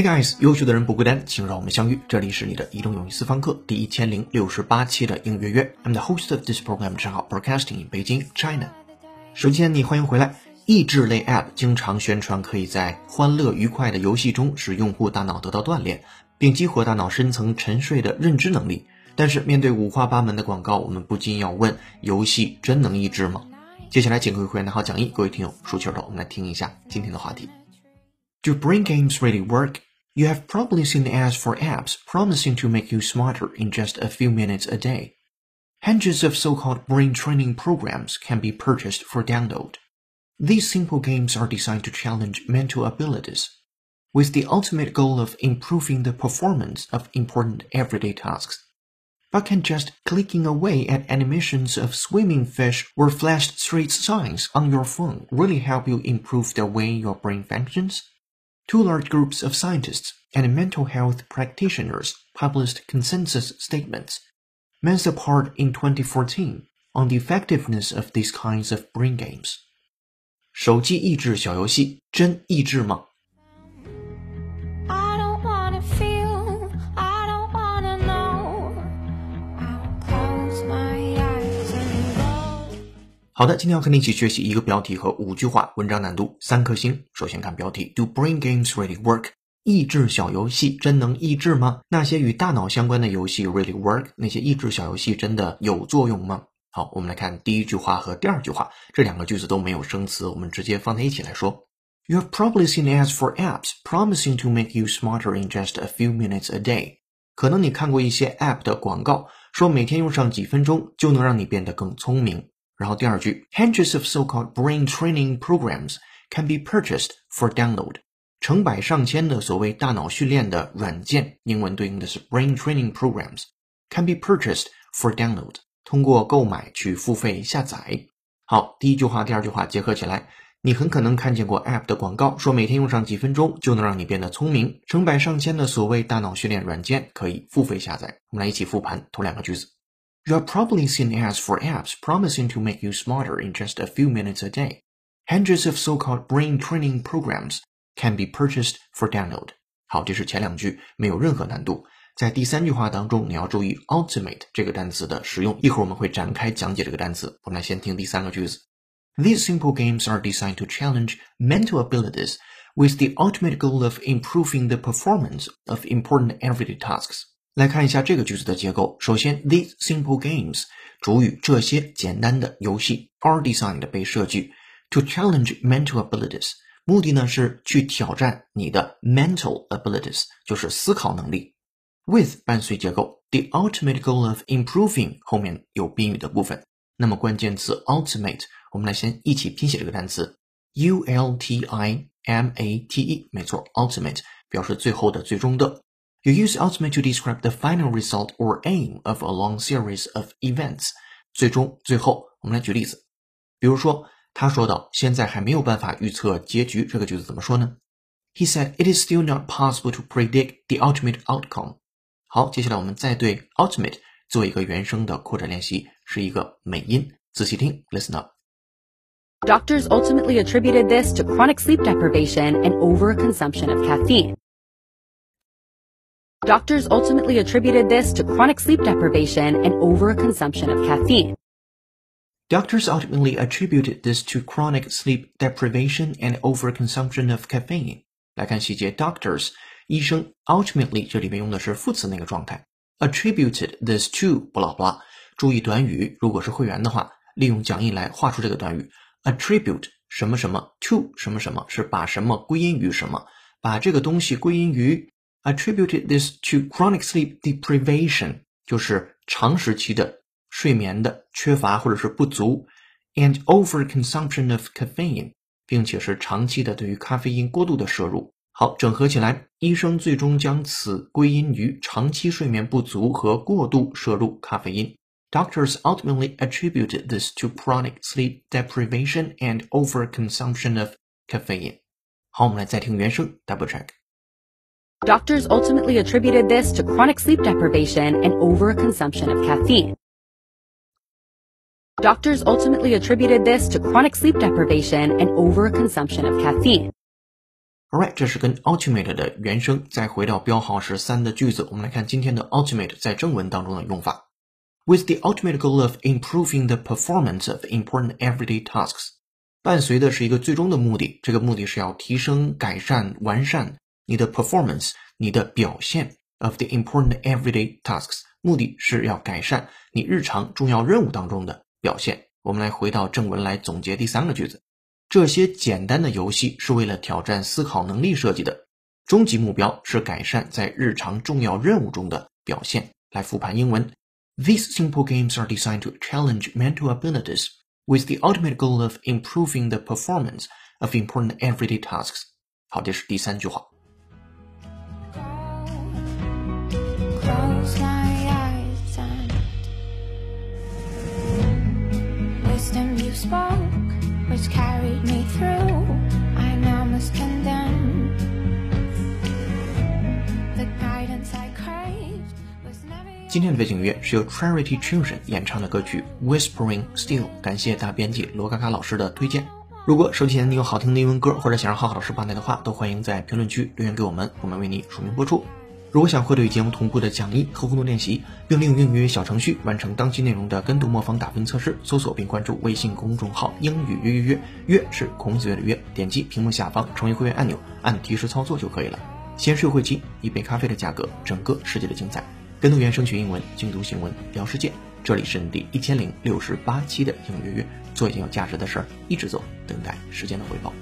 Hey guys，优秀的人不孤单，请让我们相遇。这里是你的移动英语私房课第一千零六十八期的应约约。I'm the host of this program，账号 Broadcasting in Beijing, China。首先，你欢迎回来。益智类 App 经常宣传可以在欢乐愉快的游戏中使用户大脑得到锻炼，并激活大脑深层沉睡的认知能力。但是，面对五花八门的广告，我们不禁要问：游戏真能益智吗？接下来，请各位会员拿好讲义，各位听友竖起耳朵，我们来听一下今天的话题。Do brain games really work? You have probably seen ads for apps promising to make you smarter in just a few minutes a day. Hundreds of so-called brain training programs can be purchased for download. These simple games are designed to challenge mental abilities, with the ultimate goal of improving the performance of important everyday tasks. But can just clicking away at animations of swimming fish or flashed street signs on your phone really help you improve the way your brain functions? Two large groups of scientists and mental health practitioners published consensus statements, months apart in 2014, on the effectiveness of these kinds of brain games. 手机益智小游戏真益智吗？ 好的，今天要和你一起学习一个标题和五句话，文章难度三颗星。首先看标题：Do brain games really work？益智小游戏真能益智吗？那些与大脑相关的游戏 really work？那些益智小游戏真的有作用吗？好，我们来看第一句话和第二句话，这两个句子都没有生词，我们直接放在一起来说。You have probably seen ads for apps promising to make you smarter in just a few minutes a day。可能你看过一些 app 的广告，说每天用上几分钟就能让你变得更聪明。然后第二句，hundreds of so-called brain training programs can be purchased for download。成百上千的所谓大脑训练的软件，英文对应的是 brain training programs，can be purchased for download。通过购买去付费下载。好，第一句话、第二句话结合起来，你很可能看见过 App 的广告，说每天用上几分钟就能让你变得聪明。成百上千的所谓大脑训练软件可以付费下载。我们来一起复盘头两个句子。You have probably seen ads for apps promising to make you smarter in just a few minutes a day. Hundreds of so-called brain training programs can be purchased for download. 好，这是前两句，没有任何难度。在第三句话当中，你要注意 ultimate 这个单词的使用。一会儿我们会展开讲解这个单词。我们来先听第三个句子。These simple games are designed to challenge mental abilities with the ultimate goal of improving the performance of important everyday tasks. 来看一下这个句子的结构。首先，these simple games 主语这些简单的游戏 are designed 被设计 to challenge mental abilities，目的呢是去挑战你的 mental abilities，就是思考能力。With 伴随结构，the ultimate goal of improving 后面有宾语的部分。那么关键词 ultimate，我们来先一起拼写这个单词 u l t i m a t e，没错，ultimate 表示最后的、最终的。 You use ultimate to describe the final result or aim of a long series of events。最终、最后，我们来举例子。比如说，他说到现在还没有办法预测结局，这个句子怎么说呢？He said it is still not possible to predict the ultimate outcome。好，接下来我们再对 ultimate 做一个原声的扩展练习，是一个美音，仔细听，listen up。Doctors ultimately attributed this to chronic sleep deprivation and overconsumption of caffeine. Doctors ultimately attributed this to chronic sleep deprivation and overconsumption of caffeine. Doctors ultimately attributed this to chronic sleep deprivation and overconsumption of caffeine. 来看细节，doctors 医生 ultimately 这里面用的是副词那个状态，attributed this to 不拉不拉。注意短语，如果是会员的话，利用讲义来画出这个短语，attribute 什么什么 to 什么什么，是把什么归因于什么，把这个东西归因于 attributed this to chronic sleep deprivation，就是长时期的睡眠的缺乏或者是不足，and overconsumption of caffeine，并且是长期的对于咖啡因过度的摄入。好，整合起来，医生最终将此归因于长期睡眠不足和过度摄入咖啡因。Doctors ultimately attributed this to chronic sleep deprivation and overconsumption of caffeine。好，我们来再听原声，double check。Doctors ultimately attributed this to chronic sleep deprivation and overconsumption of caffeine. Doctors ultimately attributed this to chronic sleep deprivation and overconsumption of caffeine. Alright，这是跟 ultimate 的原声。再回到标号是三的句子，我们来看今天的 ultimate 在正文当中的用法。With the ultimate goal of improving the performance of important everyday tasks，伴随的是一个最终的目的，这个目的是要提升、改善、完善 你的 performance，你的表现 of the important everyday tasks，目的是要改善你日常重要任务当中的表现。我们来回到正文来总结第三个句子。这些简单的游戏是为了挑战思考能力设计的，终极目标是改善在日常重要任务中的表现。来复盘英文：These simple games are designed to challenge mental abilities with the ultimate goal of improving the performance of important everyday tasks。好，这是第三句话。Which carried me through. I now must condemn the guidance I craved was never. 今天的背景音乐是由 Charity Children 演唱的歌曲《Whispering Still》，感谢大编辑罗嘎嘎老师的推荐。如果手机前你有好听的英文歌，或者想让浩浩老师帮你的话，都欢迎在评论区留言给我们，我们为你署名播出。如果想获得与节目同步的讲义和互动练习，并利用英语小程序完成当期内容的跟读模仿打分测试，搜索并关注微信公众号“英语约约约”，约是孔子约的约，点击屏幕下方成为会员按钮，按提示操作就可以了。先是优惠期，一杯咖啡的价格，整个世界的精彩。跟读原声学英文，精读新闻聊世界。这里是第一千零六十八期的英语约约，做一件有价值的事儿，一直做，等待时间的回报。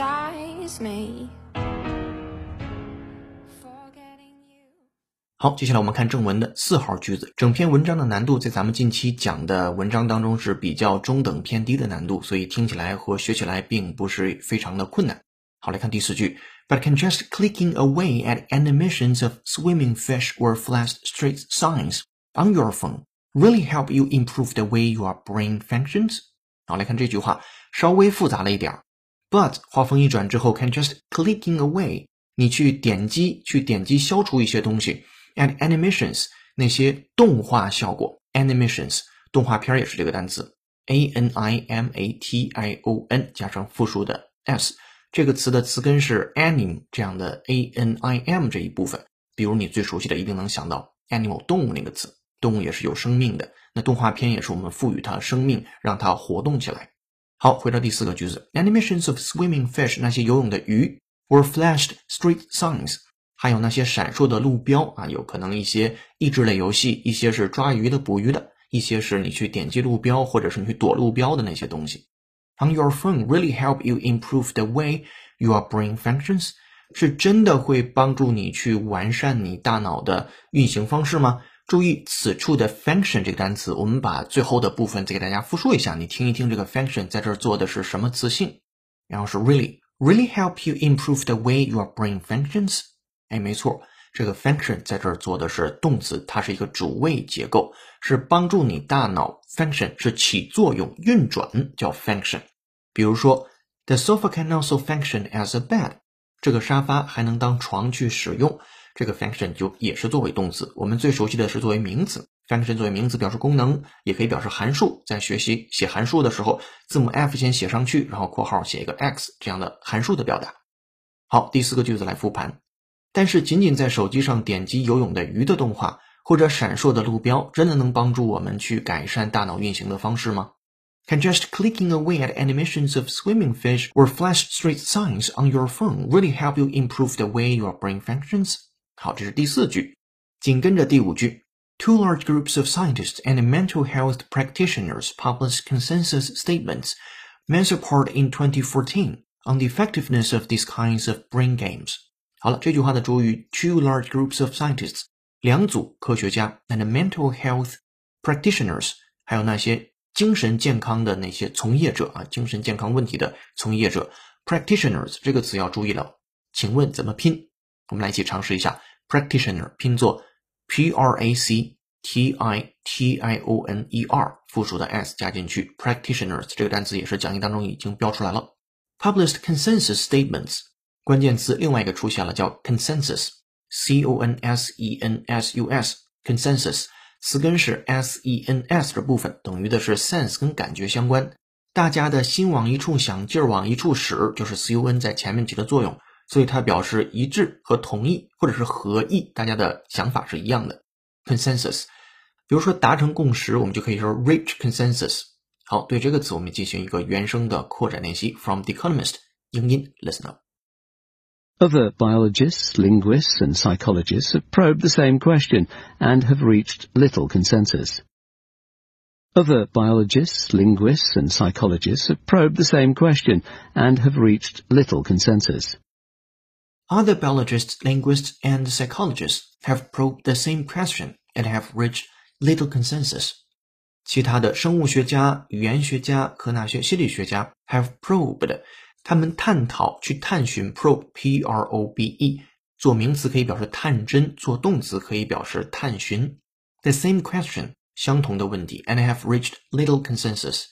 Criticize me 好，接下来我们看正文的四号句子。整篇文章的难度在咱们近期讲的文章当中是比较中等偏低的难度，所以听起来和学起来并不是非常的困难。好，来看第四句，But can just clicking away at animations of swimming fish or flash street signs on your phone really help you improve the way your brain functions？好，来看这句话，稍微复杂了一点儿。But 话锋一转之后，can just clicking away，你去点击，去点击消除一些东西。and animations 那些动画效果，animations 动画片也是这个单词，a n i m a t i o n 加上复数的 s，这个词的词根是 anim 这样的 a n i m 这一部分。比如你最熟悉的，一定能想到 animal 动物那个词，动物也是有生命的。那动画片也是我们赋予它生命，让它活动起来。好，回到第四个句子，animations of swimming fish 那些游泳的鱼，were flashed street signs。还有那些闪烁的路标啊，有可能一些益智类游戏，一些是抓鱼的、捕鱼的，一些是你去点击路标或者是你去躲路标的那些东西。On your phone really help you improve the way your brain functions，是真的会帮助你去完善你大脑的运行方式吗？注意此处的 function 这个单词，我们把最后的部分再给大家复述一下，你听一听这个 function 在这儿做的是什么词性，然后是 really really help you improve the way your brain functions。哎，没错，这个 function 在这儿做的是动词，它是一个主谓结构，是帮助你大脑 function 是起作用、运转，叫 function。比如说，the sofa can also function as a bed，这个沙发还能当床去使用，这个 function 就也是作为动词。我们最熟悉的是作为名词，function 作为名词表示功能，也可以表示函数。在学习写函数的时候，字母 f 先写上去，然后括号写一个 x 这样的函数的表达。好，第四个句子来复盘。但是，仅仅在手机上点击游泳的鱼的动画或者闪烁的路标，真的能帮助我们去改善大脑运行的方式吗？Can just clicking away at animations of swimming fish or flash street signs on your phone really help you improve the way your brain functions？好，这是第四句。紧跟着第五句，Two large groups of scientists and mental health practitioners published consensus statements months apart in 2014 on the effectiveness of these kinds of brain games. 好了，这句话的主语 two large groups of scientists，两组科学家 and mental health practitioners，还有那些精神健康的那些从业者啊，精神健康问题的从业者 practitioners 这个词要注意了，请问怎么拼？我们来一起尝试一下 practitioner 拼作 p r a c t i t i o n e r，复数的 s 加进去，practitioners 这个单词也是讲义当中已经标出来了。Published consensus statements。 关键词另外一个出现了，叫 consensus，c o n s e n s u s，consensus，词根是 s e n s 的部分，等于的是 sense 跟感觉相关。大家的心往一处想，劲儿往一处使，就是 c o n 在前面起的作用， 所以它表示一致和同意，或者是合意，大家的想法是一样的。consensus，比如说达成共识，我们就可以说 reach consensus。好，对这个词我们进行一个原声的扩展练习。From The Economist，英音，listen up。 Other biologists, linguists, and psychologists have probed the same question and have reached little consensus. Other biologists, linguists, and psychologists have probed the same question and have reached little consensus. Other biologists, linguists, and psychologists have probed the same question and have reached little consensus. 其他的生物学家、语言学家、科纳学心理学家 have probed，他们探讨、去探寻 probe，p r o b e，做名词可以表示探针，做动词可以表示探寻。The same question，相同的问题，and have reached little consensus，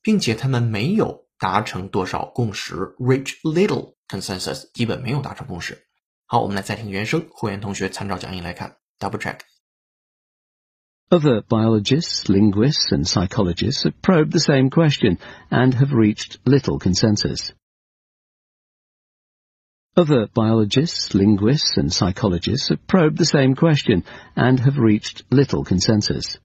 并且他们没有达成多少共识，reach little consensus，基本没有达成共识。好，我们来再听原声，会员同学参照讲义来看，double check。 Other biologists, linguists, and psychologists have probed the same question and have reached little consensus. Other biologists, linguists, and psychologists have probed the same question and have reached little consensus.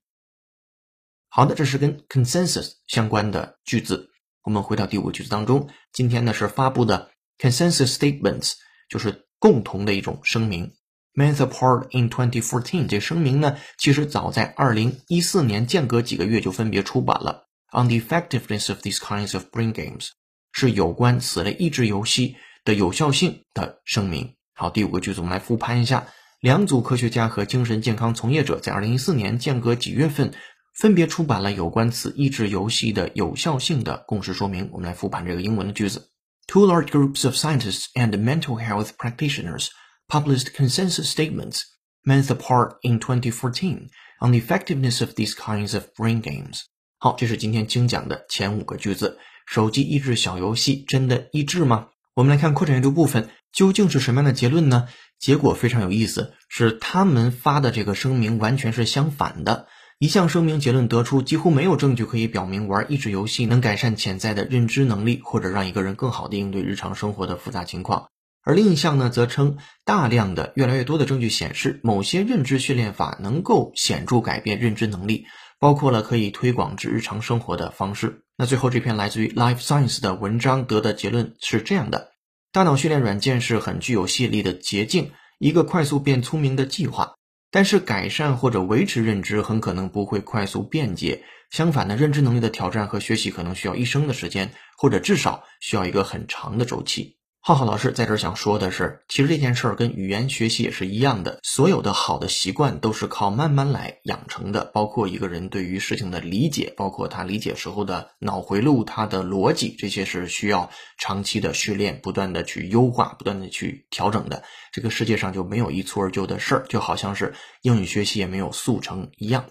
好的，这是跟 consensus 相关的句子。我们回到第五个句子当中，今天呢是发布的 consensus statements，就是共同的一种声明。Month apart in 2014，这声明呢，其实早在2014年间隔几个月就分别出版了。On the effectiveness of these kinds of brain games，是有关此类益智游戏的有效性的声明。好，第五个句子我们来复盘一下：两组科学家和精神健康从业者在2014年间隔几月份分别出版了有关此益智游戏的有效性的共识说明。我们来复盘这个英文的句子：Two large groups of scientists and mental health practitioners published consensus statements months apart in 2014 on the effectiveness of these kinds of brain games。好，这是今天精讲的前五个句子。手机益智小游戏真的益智吗？我们来看扩展阅读部分，究竟是什么样的结论呢？结果非常有意思，是他们发的这个声明完全是相反的。一项声明结论得出，几乎没有证据可以表明玩益智游戏能改善潜在的认知能力，或者让一个人更好地应对日常生活的复杂情况。而另一项呢，则称大量的、越来越多的证据显示，某些认知训练法能够显著改变认知能力，包括了可以推广至日常生活的方式。那最后这篇来自于 Life Science 的文章得的结论是这样的：大脑训练软件是很具有吸引力的捷径，一个快速变聪明的计划。但是改善或者维持认知很可能不会快速便捷，相反呢，认知能力的挑战和学习可能需要一生的时间，或者至少需要一个很长的周期。浩浩老师在这儿想说的是，其实这件事儿跟语言学习也是一样的，所有的好的习惯都是靠慢慢来养成的，包括一个人对于事情的理解，包括他理解时候的脑回路、他的逻辑，这些是需要长期的训练，不断的去优化，不断的去调整的。这个世界上就没有一蹴而就的事儿，就好像是英语学习也没有速成一样。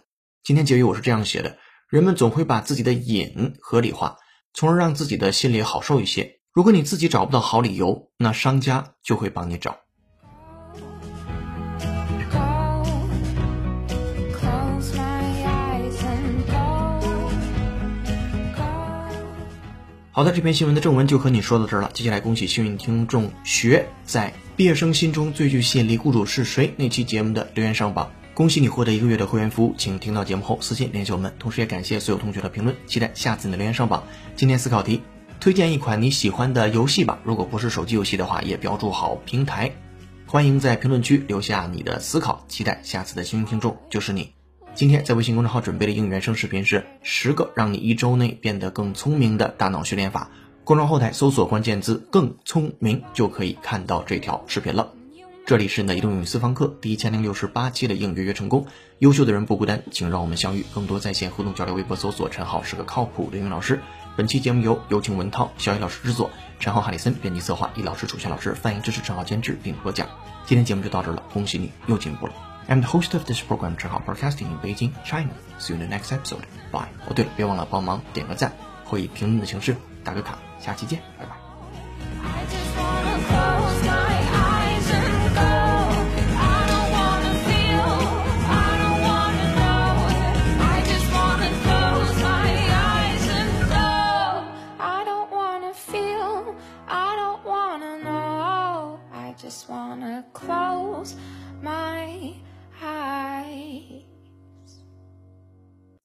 今天结语我是这样写的：人们总会把自己的瘾合理化，从而让自己的心里好受一些。如果你自己找不到好理由，那商家就会帮你找。好的，这篇新闻的正文就和你说到这儿了。接下来，恭喜幸运听众学在毕业生心中最具吸引力雇主是谁那期节目的留言上榜。恭喜你获得一个月的会员服务，请听到节目后私信联系我们。同时也感谢所有同学的评论，期待下次你的留言上榜。今天思考题，推荐一款你喜欢的游戏吧。如果不是手机游戏的话，也标注好平台。欢迎在评论区留下你的思考，期待下次的幸运听众就是你。今天在微信公众号准备的英语原声视频是十个让你一周内变得更聪明的大脑训练法。公众后台搜索关键字“更聪明”就可以看到这条视频了。这里是你的移动英语私房课第一千零六十八期的应约约成功。优秀的人不孤单，请让我们相遇。更多在线互动交流，微博搜索“陈浩是个靠谱的英语老师”。本期节目由有请文涛、小雨老师制作，陈浩、哈里森编辑策划，易老师、楚夏老师翻译支持，陈浩监制并播讲。今天节目就到这儿了，恭喜你又进步了。I'm the host of this program, 陈浩 Broadcasting in Beijing, China. See you in the next episode. Bye. 哦，对了，别忘了帮忙点个赞，或以评论的形式打个卡。下期见，